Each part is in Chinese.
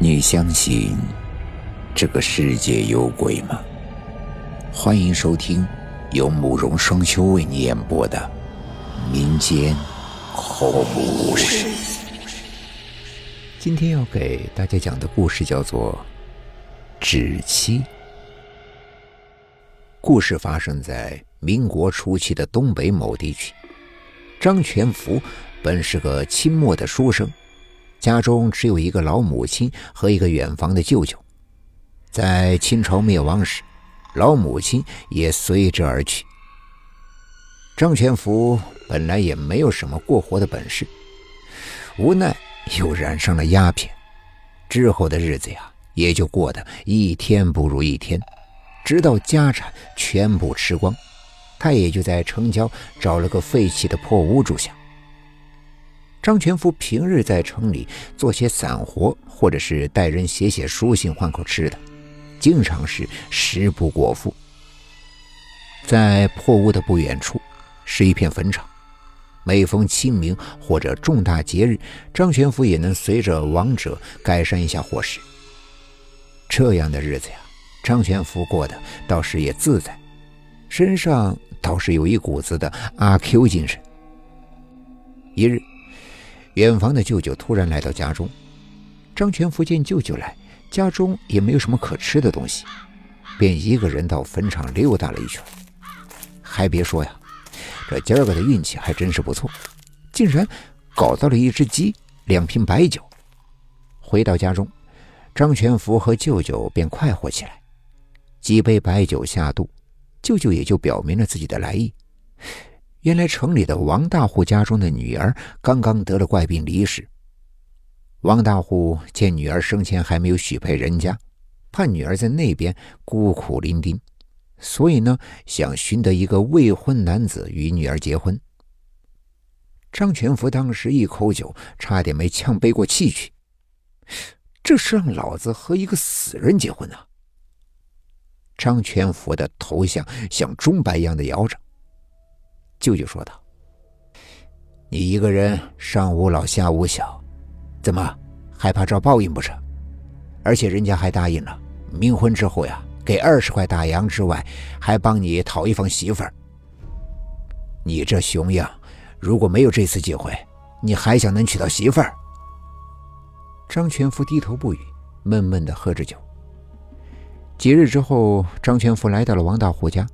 你相信这个世界有鬼吗？欢迎收听由慕容双修为你演播的民间恐怖故事。今天要给大家讲的故事叫做《纸妻》。故事发生在民国初期的东北某地区。张全福本是个清末的书生。家中只有一个老母亲和一个远房的舅舅，在清朝灭亡时，老母亲也随之而去。张全福本来也没有什么过活的本事，无奈又染上了鸦片，之后的日子呀，也就过得一天不如一天，直到家产全部吃光，他也就在城郊找了个废弃的破屋住下。张全福平日在城里做些散活，或者是带人写写书信换口吃的，经常是食不果腹。在破屋的不远处是一片坟场，每逢清明或者重大节日，张全福也能随着亡者改善一下伙食。这样的日子呀，张全福过得倒是也自在，身上倒是有一股子的阿 Q 精神。一日。远房的舅舅突然来到家中，张全福见舅舅来，家中也没有什么可吃的东西，便一个人到坟场溜达了一圈。还别说呀，这今儿个的运气还真是不错，竟然搞到了一只鸡、两瓶白酒。回到家中，张全福和舅舅便快活起来。几杯白酒下肚，舅舅也就表明了自己的来意。原来城里的王大户家中的女儿刚刚得了怪病离世。王大户见女儿生前还没有许配人家，怕女儿在那边孤苦伶仃，所以呢，想寻得一个未婚男子与女儿结婚。张全福当时一口酒差点没呛背过气去，这是让老子和一个死人结婚啊！张全福的头像像钟摆一样的摇着。舅舅说道：“你一个人上无老下无小，怎么害怕遭报应不成？而且人家还答应了，冥婚之后呀，给二十块大洋之外，还帮你讨一房媳妇儿。你这熊样，如果没有这次机会，你还想能娶到媳妇儿？”张全福低头不语，闷闷的喝着酒。几日之后，张全福来到了王大户家。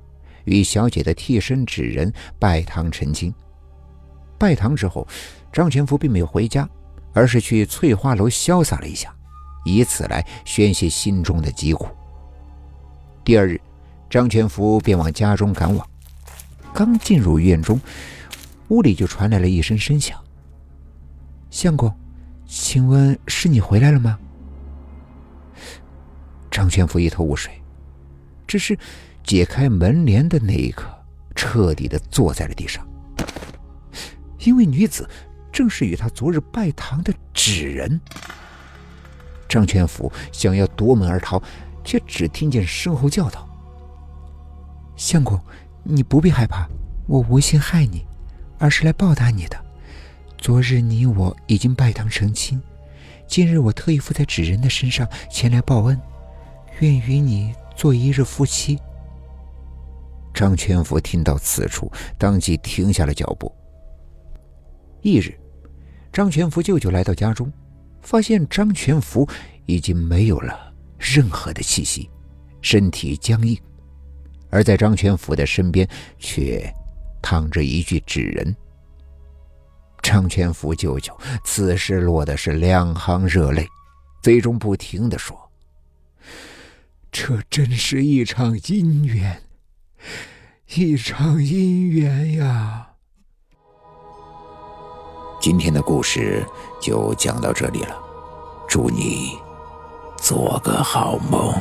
与小姐的替身纸人拜堂成亲。拜堂之后，张全福并没有回家，而是去翠花楼潇洒了一下，以此来宣泄心中的疾苦。第二日，张全福便往家中赶往。刚进入院中，屋里就传来了一声声响：“相公，请问是你回来了吗？”张全福一头雾水，只是。解开门帘的那一刻，彻底的坐在了地上，因为女子正是与他昨日拜堂的纸人。张全福想要夺门而逃，却只听见身后叫道：“相公，你不必害怕，我无心害你，而是来报答你的。昨日你我已经拜堂成亲，今日我特意附在纸人的身上前来报恩，愿与你做一日夫妻。”张全福听到此处，当即停下了脚步。翌日，张全福舅舅来到家中，发现张全福已经没有了任何的气息，身体僵硬，而在张全福的身边却躺着一具纸人。张全福舅舅此时落的是两行热泪，嘴中不停的说：“这真是一场姻缘。” 一场姻缘呀！今天的故事就讲到这里了，祝你做个好梦。